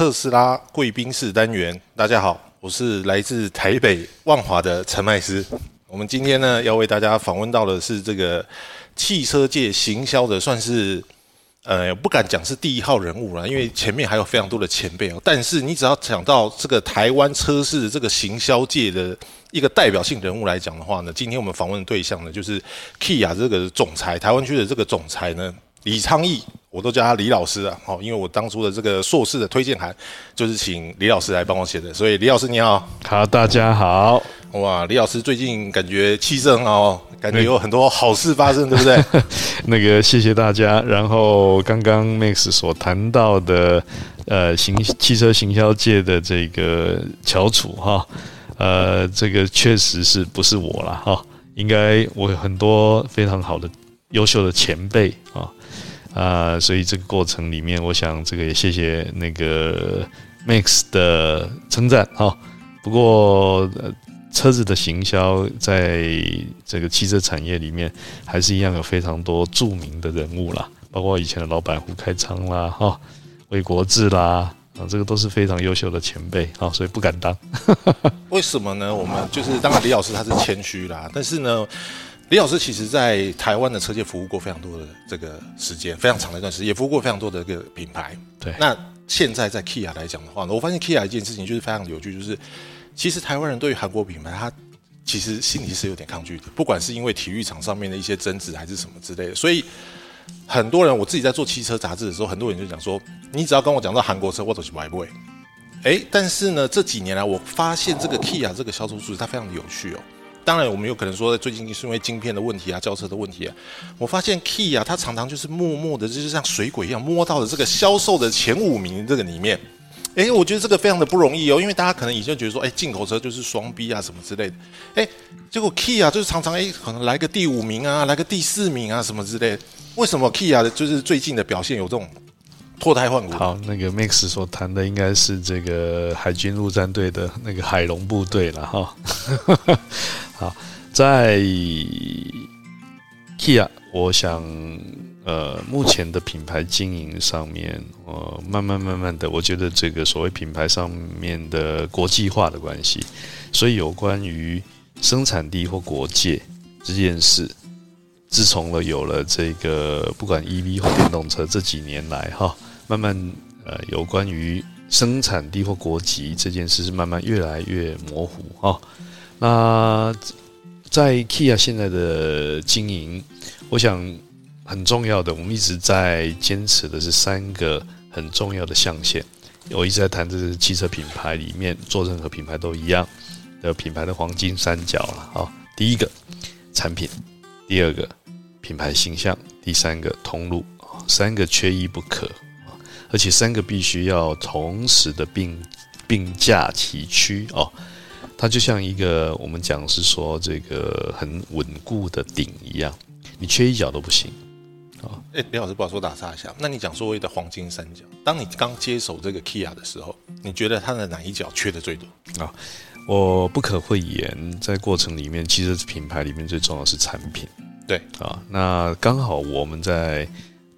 特斯拉贵宾室单元，大家好，我是来自台北万华的陈麦斯。我们今天呢，要为大家访问到的是这个汽车界行销的，算是呃不敢讲是第一号人物了，因为前面还有非常多的前辈哦。但是你只要讲到这个台湾车市这个行销界的一个代表性人物来讲的话呢，今天我们访问的对象呢，就是 Kia 这个总裁，台湾区的这个总裁呢，李昌义。我都叫他李老师啊，好，因为我当初的这个硕士的推荐函就是请李老师来帮我写的，所以李老师你好，好，大家好，哇，李老师最近感觉气色很好，感觉有很多好事发生，对不对？那个谢谢大家。然后刚刚 Max 所谈到的，呃，行汽车行销界的这个翘楚哈，呃，这个确实是不是我了哈？应该我有很多非常好的、优秀的前辈啊。啊，所以这个过程里面，我想这个也谢谢那个 Max 的称赞哈。不过，车子的行销在这个汽车产业里面，还是一样有非常多著名的人物啦，包括以前的老板胡开昌啦，哈，魏国志啦，啊，这个都是非常优秀的前辈啊，所以不敢当。为什么呢？我们就是当然李老师他是谦虚啦，但是呢。李老师其实，在台湾的车界服务过非常多的这个时间，非常长的一段时间，也服务过非常多的一个品牌。对，那现在在 Kia 来讲的话呢，我发现 Kia 一件事情就是非常有趣，就是其实台湾人对于韩国品牌，他其实心里是有点抗拒的，不管是因为体育场上面的一些争执，还是什么之类的。所以很多人，我自己在做汽车杂志的时候，很多人就讲说，你只要跟我讲到韩国车，我都是买不会。哎，但是呢，这几年来，我发现这个 Kia 这个销售数字，它非常的有趣哦。当然，我们有可能说，最近是因为晶片的问题啊，轿车的问题啊。我发现 Key 啊，它常常就是默默的，就是像水鬼一样摸到了这个销售的前五名这个里面。哎，我觉得这个非常的不容易哦，因为大家可能以前觉得说，哎，进口车就是双 B 啊什么之类的。哎，结果 Key 啊，就是常常哎，可能来个第五名啊，来个第四名啊什么之类。为什么 Key 啊，就是最近的表现有这种脱胎换骨？好，那个 Max 所谈的应该是这个海军陆战队的那个海龙部队了哈。好，在 Kia，我想，呃，目前的品牌经营上面，呃，慢慢慢慢的，我觉得这个所谓品牌上面的国际化的关系，所以有关于生产地或国界这件事，自从了有了这个不管 EV 或电动车这几年来，哈，慢慢呃，有关于生产地或国籍这件事是慢慢越来越模糊，哈。那在 Kia 现在的经营，我想很重要的，我们一直在坚持的是三个很重要的象限。我一直在谈这是汽车品牌里面，做任何品牌都一样的品牌的黄金三角了啊。第一个产品，第二个品牌形象，第三个通路，三个缺一不可啊，而且三个必须要同时的并并驾齐驱哦。它就像一个我们讲是说这个很稳固的顶一样，你缺一角都不行啊！哎，李老师，不好说打岔一下。那你讲所谓的黄金三角，当你刚接手这个 Kia 的时候，你觉得它的哪一角缺的最多啊？我不可讳言，在过程里面，其实品牌里面最重要是产品。对啊，那刚好我们在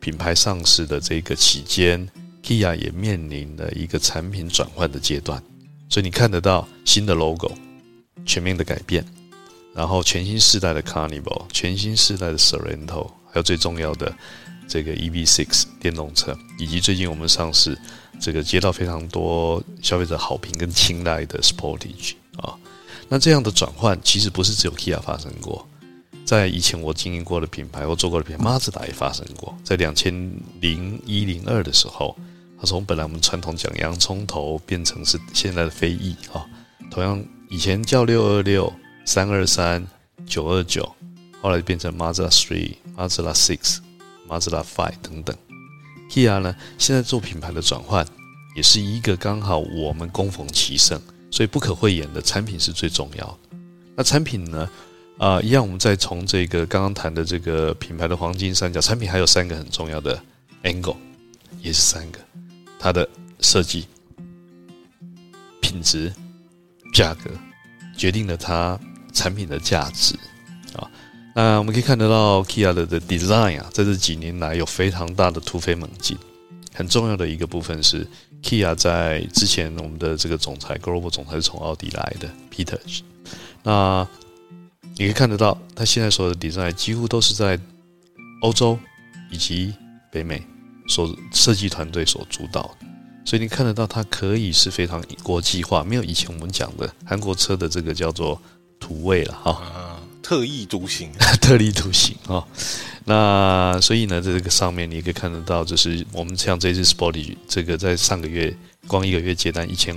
品牌上市的这个期间，Kia 也面临了一个产品转换的阶段。所以你看得到新的 logo，全面的改变，然后全新世代的 Carnival，全新世代的 Sorento，还有最重要的这个 EV6 电动车，以及最近我们上市这个接到非常多消费者好评跟青睐的 Sportage 啊，那这样的转换其实不是只有 Kia 发生过，在以前我经营过的品牌或做过的品牌，马自达也发生过，在两千零一零二的时候。它从本来我们传统讲洋葱头变成是现在的飞翼啊，同样以前叫六二六、三二三、九二九，后来变成 Mazda Three、Mazda Six、Mazda Five 等等。Kia 呢，现在做品牌的转换，也是一个刚好我们攻逢其胜，所以不可讳言的产品是最重要的。那产品呢，啊，一样我们再从这个刚刚谈的这个品牌的黄金三角，产品还有三个很重要的 angle，也是三个。它的设计、品质、价格，决定了它产品的价值啊。那我们可以看得到，Kia 的的 design 啊，在这几年来有非常大的突飞猛进。很重要的一个部分是 Kia 在之前我们的这个总裁 Global 总裁是从奥迪来的 Peter，那你可以看得到，他现在所有的 design 几乎都是在欧洲以及北美所设计团队所主导，所以你看得到它可以是非常国际化，没有以前我们讲的韩国车的这个叫做土味了哈，特异独行，特立独行啊。那所以呢，在这个上面你可以看得到，就是我们像这次 Sporty 这个在上个月光一个月接单一千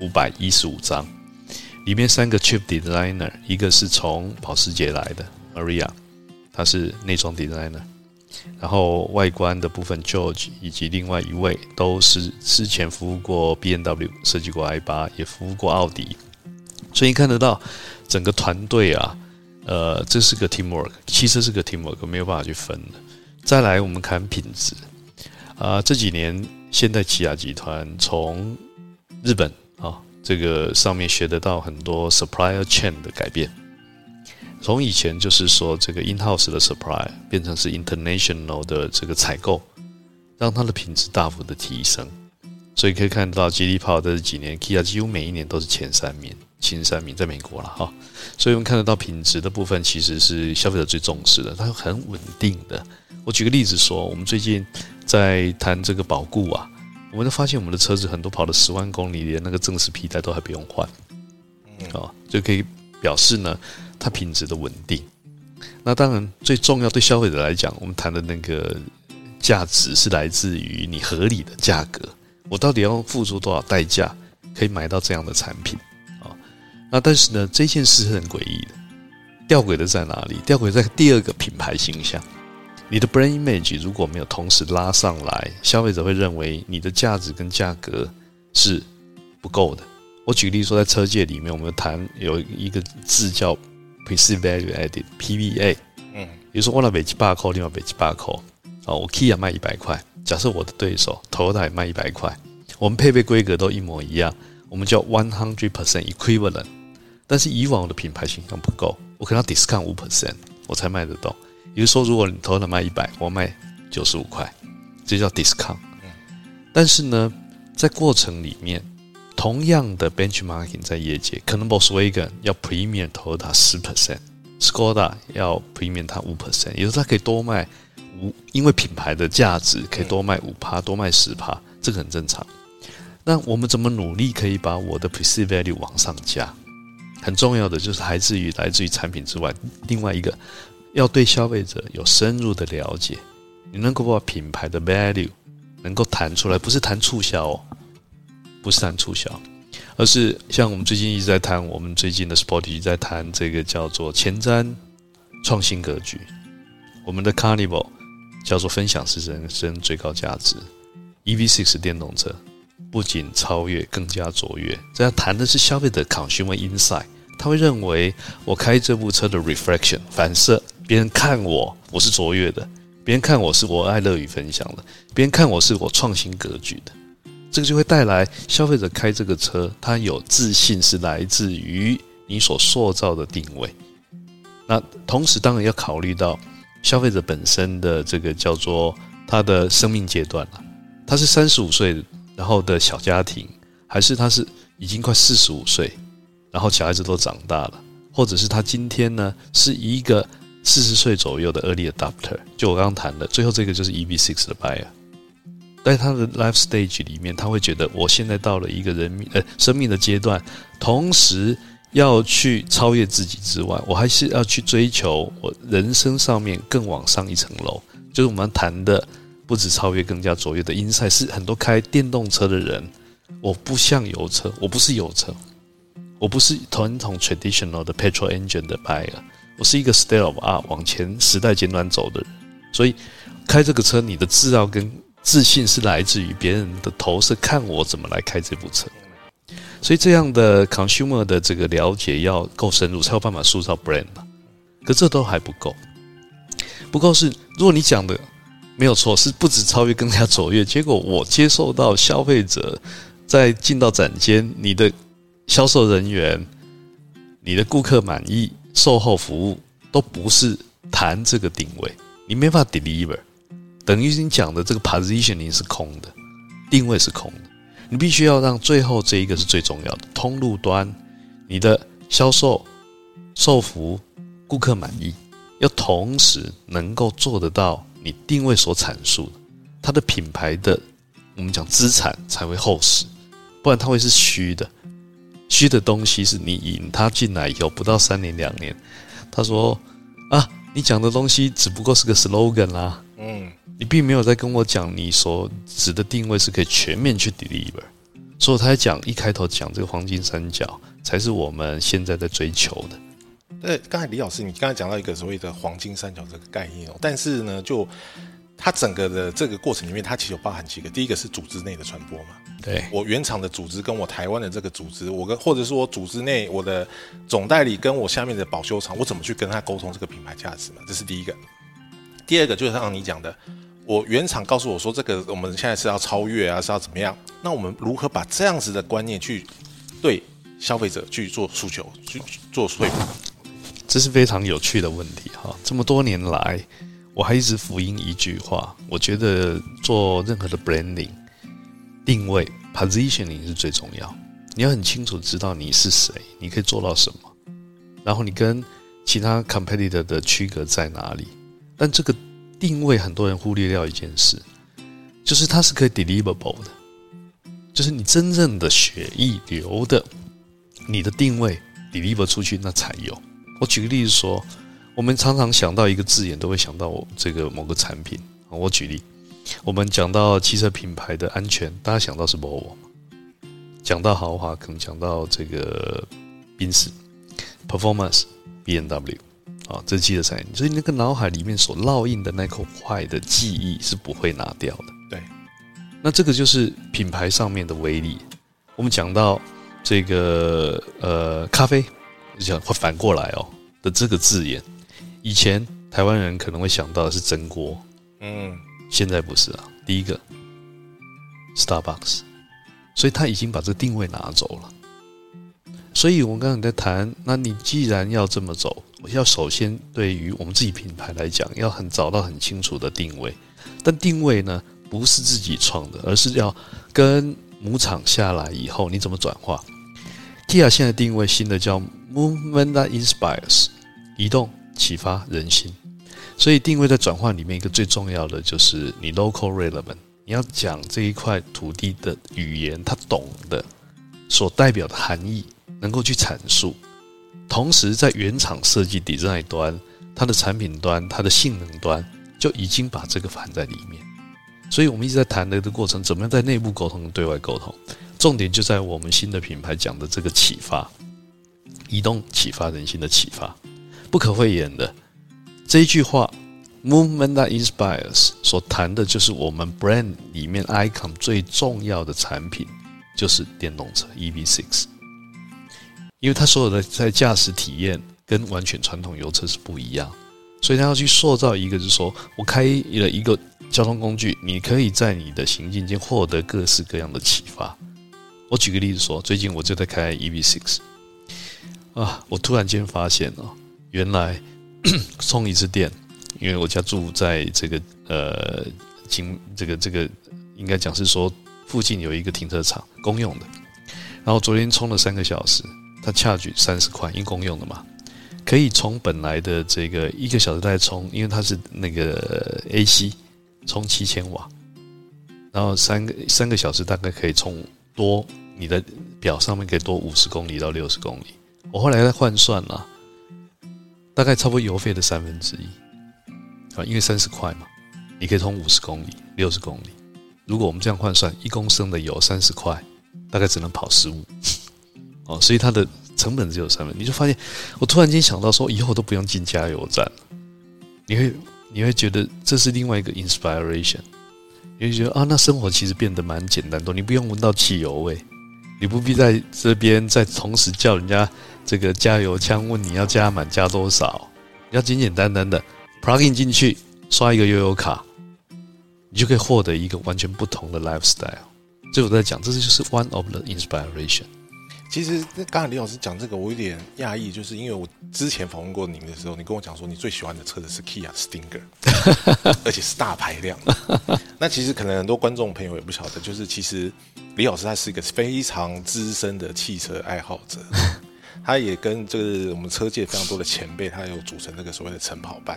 五百一十五张，里面三个 Chip Designer，一个是从保时捷来的 Maria，他是内装 Designer。然后外观的部分，George 以及另外一位都是之前服务过 B N W 设计过 i 八，也服务过奥迪，所以看得到整个团队啊，呃，这是个 teamwork，其实是个 teamwork，没有办法去分的。再来，我们看品质啊，这几年现代起亚集团从日本啊这个上面学得到很多 supplier chain 的改变。从以前就是说这个 in house 的 supply 变成是 international 的这个采购，让它的品质大幅的提升。所以可以看到吉利跑的这几年，Kia 几乎每一年都是前三名、前三名，在美国了哈。所以我们看得到品质的部分其实是消费者最重视的，它很稳定的。我举个例子说，我们最近在谈这个保固啊，我们都发现我们的车子很多跑了十万公里，连那个正时皮带都还不用换，哦，就可以表示呢。它品质的稳定，那当然最重要。对消费者来讲，我们谈的那个价值是来自于你合理的价格。我到底要付出多少代价可以买到这样的产品啊？那但是呢，这件事是很诡异的，吊诡的在哪里？吊诡在第二个品牌形象。你的 brand image 如果没有同时拉上来，消费者会认为你的价值跟价格是不够的。我举例说，在车界里面，我们谈有一个字叫。Perceived Value Added（PVA），嗯，比如说我那北极八扣，另外北极八扣，哦，我 Kia 卖一百块，假设我的对手 Toyota 也卖一百块，我们配备规格都一模一样，我们叫 one hundred percent equivalent。但是以往的品牌形象不够，我可能要 discount 五 percent，我才卖得动。也就是说，如果你 Toyota 卖一百，我卖九十五块，这叫 discount。但是呢，在过程里面。同样的 benchmarking 在业界，可能 Volkswagen 要 premium 投入它十 percent，Skoda 要 premium 它五 percent，也就是它可以多卖五，因为品牌的价值可以多卖五趴，多卖十趴，这个很正常。那我们怎么努力可以把我的 p r e c e i v e value 往上加？很重要的就是来自于来自于产品之外，另外一个要对消费者有深入的了解，你能够把品牌的 value 能够谈出来，不是谈促销哦。不是谈促销，而是像我们最近一直在谈，我们最近的 Sporty 在谈这个叫做前瞻创新格局。我们的 Carnival 叫做分享是人生最高价值。EV6 电动车不仅超越，更加卓越。这要谈的是消费者 consumer insight，他会认为我开这部车的 reflection 反射，别人看我我是卓越的，别人看我是我爱乐于分享的，别人看我是我创新格局的。这个就会带来消费者开这个车，他有自信是来自于你所塑造的定位。那同时当然要考虑到消费者本身的这个叫做他的生命阶段了。他是三十五岁然后的小家庭，还是他是已经快四十五岁，然后小孩子都长大了，或者是他今天呢是一个四十岁左右的 early adopter。就我刚刚谈的，最后这个就是 EV6 的 buyer。在他的 life stage 里面，他会觉得我现在到了一个人命呃生命的阶段，同时要去超越自己之外，我还是要去追求我人生上面更往上一层楼。就是我们谈的不止超越，更加卓越的 insight 是很多开电动车的人，我不像油车，我不是油车，我不是传统 traditional 的 petrol engine 的 buyer，我是一个 state of art 往前时代尖端走的人，所以开这个车，你的自傲跟自信是来自于别人的投射，看我怎么来开这部车。所以这样的 consumer 的这个了解要够深入，才有办法塑造 brand。可这都还不够，不够是如果你讲的没有错，是不止超越，更加卓越。结果我接受到消费者在进到展间，你的销售人员、你的顾客满意、售后服务都不是谈这个定位，你没法 deliver。等于你讲的这个 positioning 是空的，定位是空的。你必须要让最后这一个是最重要的通路端，你的销售、售服、顾客满意，要同时能够做得到你定位所阐述的，它的品牌的我们讲资产才会厚实，不然它会是虚的。虚的东西是你引他进来以后不到三年两年，他说啊，你讲的东西只不过是个 slogan 啦，嗯。你并没有在跟我讲你所指的定位是可以全面去 deliver，所以他在讲一开头讲这个黄金三角才是我们现在在追求的。对，刚才李老师你刚才讲到一个所谓的黄金三角这个概念哦，但是呢，就它整个的这个过程里面，它其实有包含几个，第一个是组织内的传播嘛，对我原厂的组织跟我台湾的这个组织，我跟或者说我组织内我的总代理跟我下面的保修厂，我怎么去跟他沟通这个品牌价值嘛？这是第一个。第二个就是像你讲的。我原厂告诉我说，这个我们现在是要超越啊，是要怎么样？那我们如何把这样子的观念去对消费者去做诉求，去做说服？这是非常有趣的问题哈。这么多年来，我还一直福音一句话：，我觉得做任何的 branding 定位 positioning 是最重要。你要很清楚知道你是谁，你可以做到什么，然后你跟其他 competitor 的区隔在哪里。但这个。定位很多人忽略掉一件事，就是它是可以 deliverable 的，就是你真正的血液流的，你的定位 deliver 出去那才有。我举个例子说，我们常常想到一个字眼，都会想到这个某个产品。我举例，我们讲到汽车品牌的安全，大家想到是 Volvo 讲到豪华，可能讲到这个宾士 performance B N W。啊，这记得在，所以那个脑海里面所烙印的那口坏的记忆是不会拿掉的。对，那这个就是品牌上面的威力。我们讲到这个呃咖啡，讲会反过来哦的这个字眼，以前台湾人可能会想到的是蒸锅，嗯，现在不是啊。第一个，Starbucks，所以他已经把这个定位拿走了。所以我们刚刚在谈，那你既然要这么走。要首先对于我们自己品牌来讲，要很找到很清楚的定位，但定位呢不是自己创的，而是要跟母厂下来以后，你怎么转化？Kia 现在定位新的叫 Movement that Inspires，移动启发人心，所以定位在转换里面一个最重要的就是你 local relevant，你要讲这一块土地的语言，他懂的所代表的含义，能够去阐述。同时，在原厂设计 design 端，它的产品端、它的性能端就已经把这个含在里面。所以，我们一直在谈的这个过程，怎么样在内部沟通、对外沟通，重点就在我们新的品牌讲的这个启发、移动、启发人心的启发，不可讳言的这一句话，movement that inspires，所谈的就是我们 brand 里面 icon 最重要的产品，就是电动车 EV6。因为它所有的在驾驶体验跟完全传统油车是不一样，所以他要去塑造一个，就是说我开了一个交通工具，你可以在你的行进间获得各式各样的启发。我举个例子说，最近我就在开 EV6，啊，我突然间发现哦，原来 充一次电，因为我家住在这个呃，经这个这个应该讲是说附近有一个停车场公用的，然后昨天充了三个小时。它恰举三十块，因公用的嘛，可以从本来的这个一个小时再充，因为它是那个 AC 充七千瓦，然后三个三个小时大概可以充多，你的表上面可以多五十公里到六十公里。我后来在换算了，大概差不多油费的三分之一啊，因为三十块嘛，你可以充五十公里、六十公里。如果我们这样换算，一公升的油三十块，大概只能跑十五。哦，所以它的成本只有三分，你就发现，我突然间想到说，以后都不用进加油站，你会你会觉得这是另外一个 inspiration，你会觉得啊，那生活其实变得蛮简单多，你不用闻到汽油味，你不必在这边再同时叫人家这个加油枪问你要加满加多少，你要简简单单的 plug in 进去，刷一个悠游卡，你就可以获得一个完全不同的 lifestyle。所以我在讲，这就是 one of the inspiration。其实刚才李老师讲这个，我有点讶异，就是因为我之前访问过您的时候，你跟我讲说你最喜欢的车子是 Kia Stinger，而且是大排量。那其实可能很多观众朋友也不晓得，就是其实李老师他是一个非常资深的汽车爱好者。他也跟这个我们车界非常多的前辈，他有组成那个所谓的晨跑班，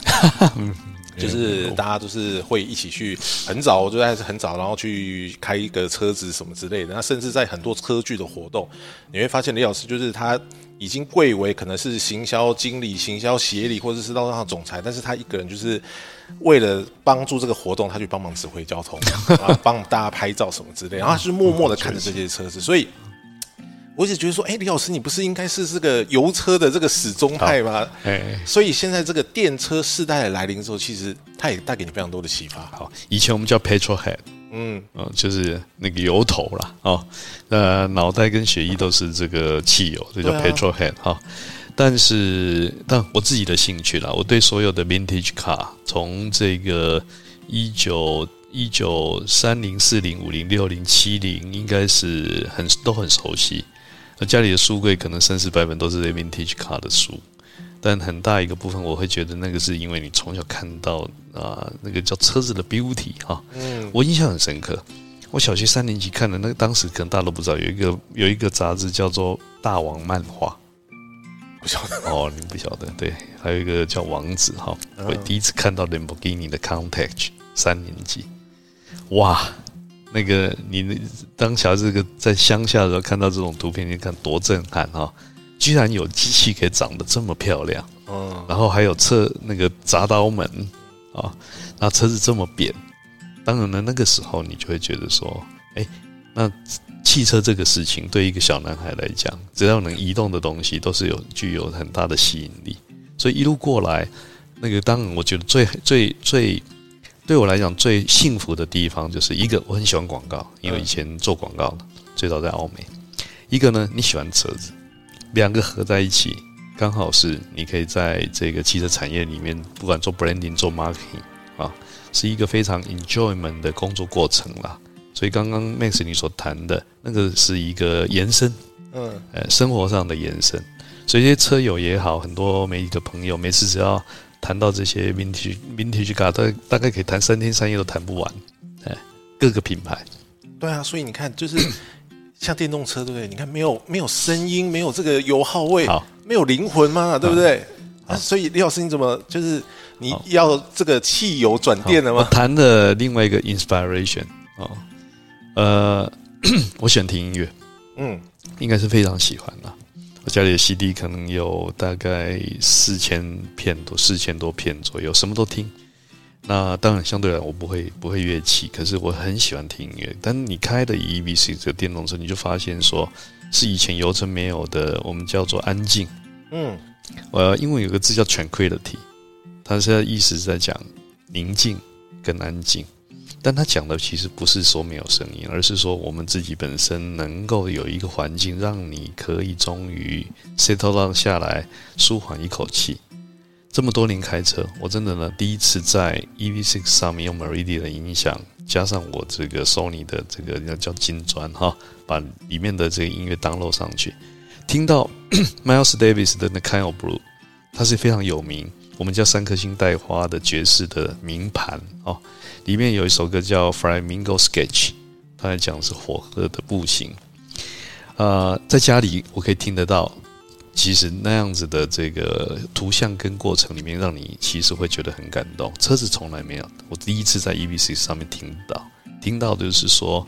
就是大家都是会一起去很早，就是很早，然后去开一个车子什么之类的。那甚至在很多车具的活动，你会发现李老师就是他已经贵为可能是行销经理、行销协理或者是到上总裁，但是他一个人就是为了帮助这个活动，他去帮忙指挥交通，啊，帮大家拍照什么之类，然后他是默默的看着这些车子，所以。我只觉得说，哎，李老师，你不是应该是这个油车的这个始终派吗？哎，所以现在这个电车世代的来临之后，其实它也带给你非常多的启发。好，以前我们叫 petrol head，嗯，嗯，就是那个油头啦，哦，呃脑袋跟血液都是这个汽油，这叫 petrol head 哈。但是，但我自己的兴趣啦，我对所有的 vintage car，从这个一九一九三零四零五零六零七零，应该是很都很熟悉。那家里的书柜可能三四百本都是 Vintage Car 的书，但很大一个部分我会觉得那个是因为你从小看到啊，那个叫车子的 Beauty 哈，嗯，我印象很深刻。我小学三年级看的那个，当时可能大家都不知道有一个有一个杂志叫做《大王漫画》，不晓得哦，你不晓得对，还有一个叫《王子》哈，我第一次看到 Lamborghini 的 Countach，三年级，哇！那个你当小孩子个在乡下的时候看到这种图片，你看多震撼哈！居然有机器可以长得这么漂亮，嗯，然后还有车那个铡刀门啊，那车子这么扁，当然了，那个时候你就会觉得说，哎，那汽车这个事情对一个小男孩来讲，只要能移动的东西都是有具有很大的吸引力，所以一路过来，那个当然我觉得最最最。对我来讲，最幸福的地方就是一个，我很喜欢广告，因为以前做广告的，最早在澳美。一个呢，你喜欢车子，两个合在一起，刚好是你可以在这个汽车产业里面，不管做 branding、做 marketing 啊，是一个非常 enjoyment 的工作过程啦。所以刚刚 Max 你所谈的那个是一个延伸，嗯，呃，生活上的延伸。所以这些车友也好，很多媒体的朋友，每次只要。谈到这些 vintage vintage car，大大概可以谈三天三夜都谈不完，哎，各个品牌，对啊，所以你看，就是 像电动车，对不对？你看没有没有声音，没有这个油耗味，没有灵魂嘛，对不对？啊，所以李老师，你怎么就是你要这个汽油转电了吗？谈的另外一个 inspiration 哦，呃，我喜欢听音乐，嗯，应该是非常喜欢的。家里的 CD 可能有大概四千片多，四千多片左右，什么都听。那当然，相对来我不会不会乐器，可是我很喜欢听音乐。但你开的 EVC 这个电动车，你就发现说是以前油车没有的，我们叫做安静。嗯，呃，英文有个字叫 tranquility，它现在意思是在讲宁静跟安静。但他讲的其实不是说没有声音，而是说我们自己本身能够有一个环境，让你可以终于 settle down 下来，舒缓一口气。这么多年开车，我真的呢第一次在 EV6 上面用 Meridian 的音响，加上我这个 Sony 的这个要叫金砖哈，把里面的这个音乐 download 上去，听到 Miles Davis 的那 Kind of Blue，它是非常有名，我们叫三颗星带花的爵士的名盘哦。里面有一首歌叫《Flamingo Sketch》，它在讲是火鹤的步行。呃，在家里我可以听得到，其实那样子的这个图像跟过程里面，让你其实会觉得很感动。车子从来没有，我第一次在 EVC 上面听到，听到就是说，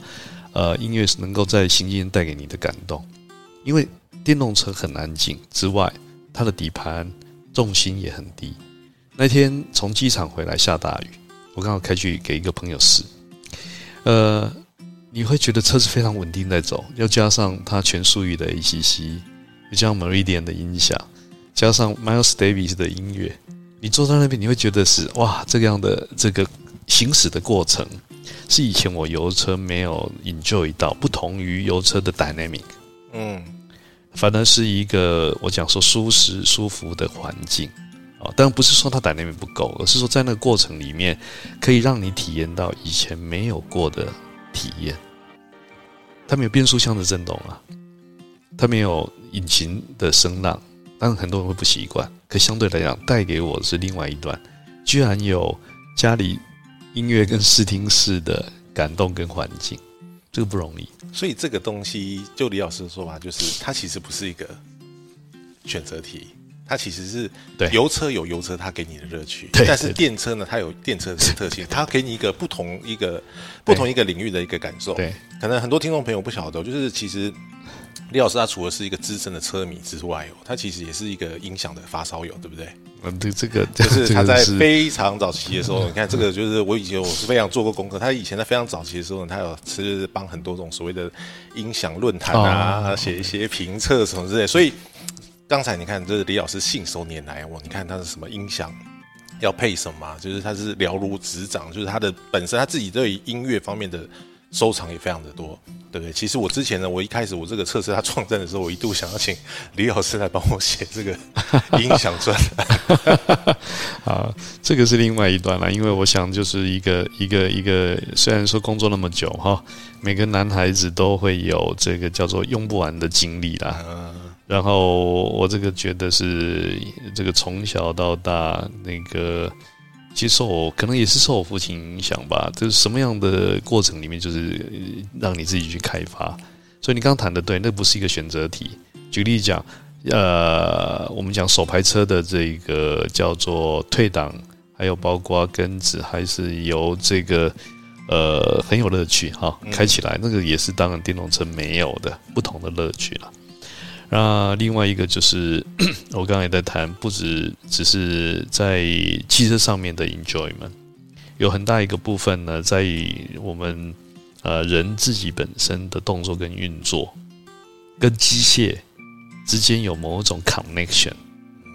呃，音乐是能够在行进带给你的感动。因为电动车很安静之外，它的底盘重心也很低。那天从机场回来下大雨。我刚好开去给一个朋友试，呃，你会觉得车子非常稳定在走，要加上它全速域的 ACC，加上 Meridian 的音响，加上 Miles Davis 的音乐，你坐在那边你会觉得是哇，这个样的这个行驶的过程是以前我油车没有 enjoy 到，不同于油车的 dynamic，嗯，反而是一个我讲说舒适舒服的环境。哦，当然不是说它胆量不够，而是说在那个过程里面，可以让你体验到以前没有过的体验。它没有变速箱的震动啊，它没有引擎的声浪，当然很多人会不习惯。可相对来讲，带给我的是另外一段，居然有家里音乐跟视听室的感动跟环境，这个不容易。所以这个东西，就李老师的说法，就是它其实不是一个选择题。它其实是油车有油车它给你的乐趣，但是电车呢，它有电车的特性，它给你一个不同一个不同一个领域的一个感受。对，可能很多听众朋友不晓得，就是其实李老师他除了是一个资深的车迷之外哦，他其实也是一个音响的发烧友，对不对？嗯，对，这个就是他在非常早期的时候，你看这个就是我以前我是非常做过功课，他以前在非常早期的时候，他有是帮很多种所谓的音响论坛啊写一些评测什么之类，所以。刚才你看，这是李老师信手拈来哦！你看他是什么音响，要配什么，就是他是了如指掌，就是他的本身他自己对音乐方面的收藏也非常的多，对不对？其实我之前呢，我一开始我这个测试他创战的时候，我一度想要请李老师来帮我写这个音响专栏。啊，这个是另外一段了，因为我想就是一个一个一个，虽然说工作那么久哈，每个男孩子都会有这个叫做用不完的精力啦。嗯然后我这个觉得是这个从小到大那个，其实受可能也是受我父亲影响吧。就是什么样的过程里面，就是让你自己去开发。所以你刚刚谈的对，那不是一个选择题。举例讲，呃，我们讲手排车的这个叫做退档，还有包括根子，还是由这个呃很有乐趣哈，开起来那个也是当然电动车没有的不同的乐趣了。那另外一个就是，我刚才也在谈，不止只是在汽车上面的 enjoyment，有很大一个部分呢，在于我们呃人自己本身的动作跟运作，跟机械之间有某种 connection，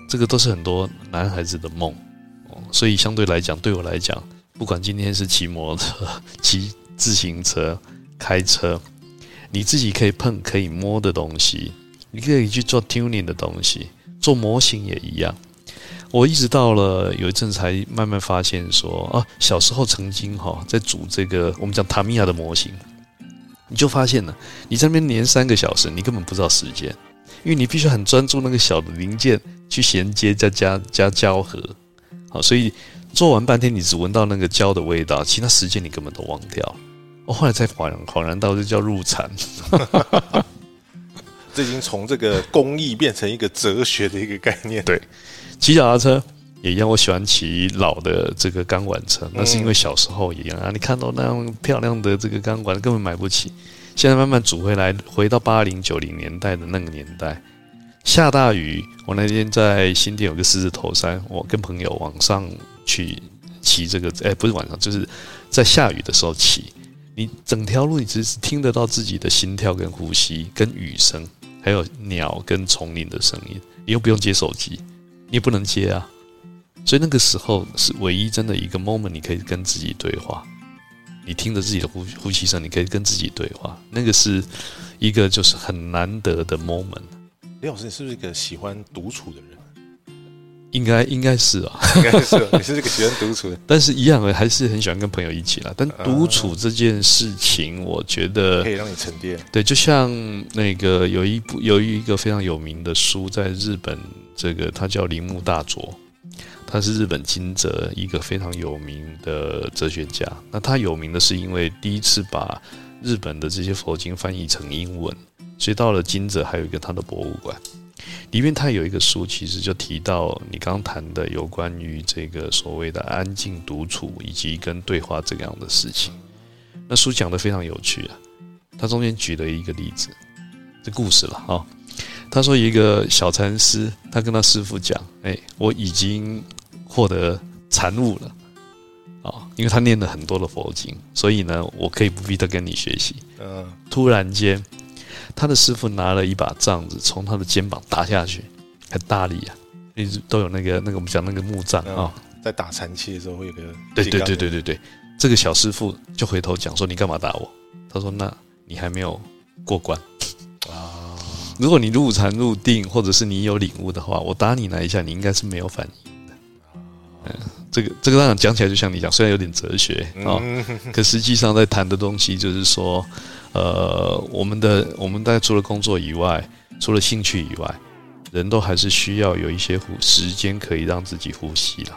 这个都是很多男孩子的梦哦。所以相对来讲，对我来讲，不管今天是骑摩托车、骑自行车、开车，你自己可以碰、可以摸的东西。你可以去做 tuning 的东西，做模型也一样。我一直到了有一阵才慢慢发现说啊，小时候曾经哈在组这个我们讲塔米亚的模型，你就发现了，你在那边连三个小时，你根本不知道时间，因为你必须很专注那个小的零件去衔接加加加胶合，好，所以做完半天你只闻到那个胶的味道，其他时间你根本都忘掉。我后来才恍然恍然到，这叫入禅。这已经从这个工艺变成一个哲学的一个概念。对，骑脚踏车也一样，我喜欢骑老的这个钢管车，那是因为小时候一样啊。你看到那样漂亮的这个钢管，根本买不起。现在慢慢煮回来，回到八零九零年代的那个年代，下大雨，我那天在新店有个狮子头山，我跟朋友往上去骑这个，哎，不是晚上，就是在下雨的时候骑。你整条路，你只是听得到自己的心跳跟呼吸跟雨声。还有鸟跟丛林的声音，你又不用接手机，你也不能接啊。所以那个时候是唯一真的一个 moment，你可以跟自己对话。你听着自己的呼呼吸声，你可以跟自己对话。那个是一个就是很难得的 moment。李老师，你是不是一个喜欢独处的人？应该应该是啊，应该是你是这个喜欢独处的，但是一样的还是很喜欢跟朋友一起啦。但独处这件事情，我觉得可以让你沉淀。对，就像那个有一部有一个非常有名的书，在日本，这个他叫铃木大佐，他是日本金泽一个非常有名的哲学家。那他有名的是因为第一次把日本的这些佛经翻译成英文，所以到了金泽还有一个他的博物馆。里面他有一个书，其实就提到你刚谈的有关于这个所谓的安静独处以及跟对话这样的事情。那书讲的非常有趣啊，他中间举了一个例子，这故事了啊。他说一个小禅师，他跟他师傅讲：“哎，我已经获得禅悟了啊，因为他念了很多的佛经，所以呢，我可以不必再跟你学习。”嗯，突然间。他的师傅拿了一把杖子，从他的肩膀打下去，很大力啊！一直都有那个那个我们讲那个木杖啊，在打禅期的时候会有个对对对对对对，这个小师傅就回头讲说：“你干嘛打我？”他说：“那你还没有过关啊！如果你入禅入定，或者是你有领悟的话，我打你那一下，你应该是没有反应的。”嗯，这个这个当然讲起来就像你讲，虽然有点哲学啊，可实际上在谈的东西就是说。呃，我们的我们大家除了工作以外，除了兴趣以外，人都还是需要有一些呼时间可以让自己呼吸了。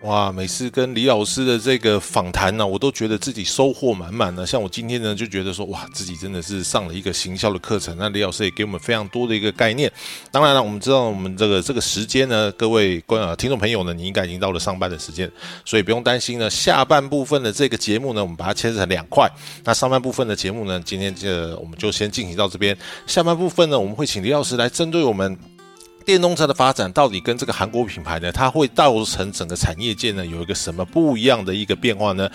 哇，每次跟李老师的这个访谈呢，我都觉得自己收获满满呢。像我今天呢，就觉得说，哇，自己真的是上了一个行销的课程。那李老师也给我们非常多的一个概念。当然了，我们知道我们这个这个时间呢，各位观啊听众朋友呢，你应该已经到了上班的时间，所以不用担心呢。下半部分的这个节目呢，我们把它切成两块。那上半部分的节目呢，今天这我们就先进行到这边。下半部分呢，我们会请李老师来针对我们。电动车的发展到底跟这个韩国品牌呢，它会造成整个产业界呢有一个什么不一样的一个变化呢？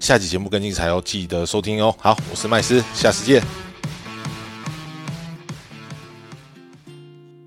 下期节目更精彩哦，记得收听哦。好，我是麦斯，下次见。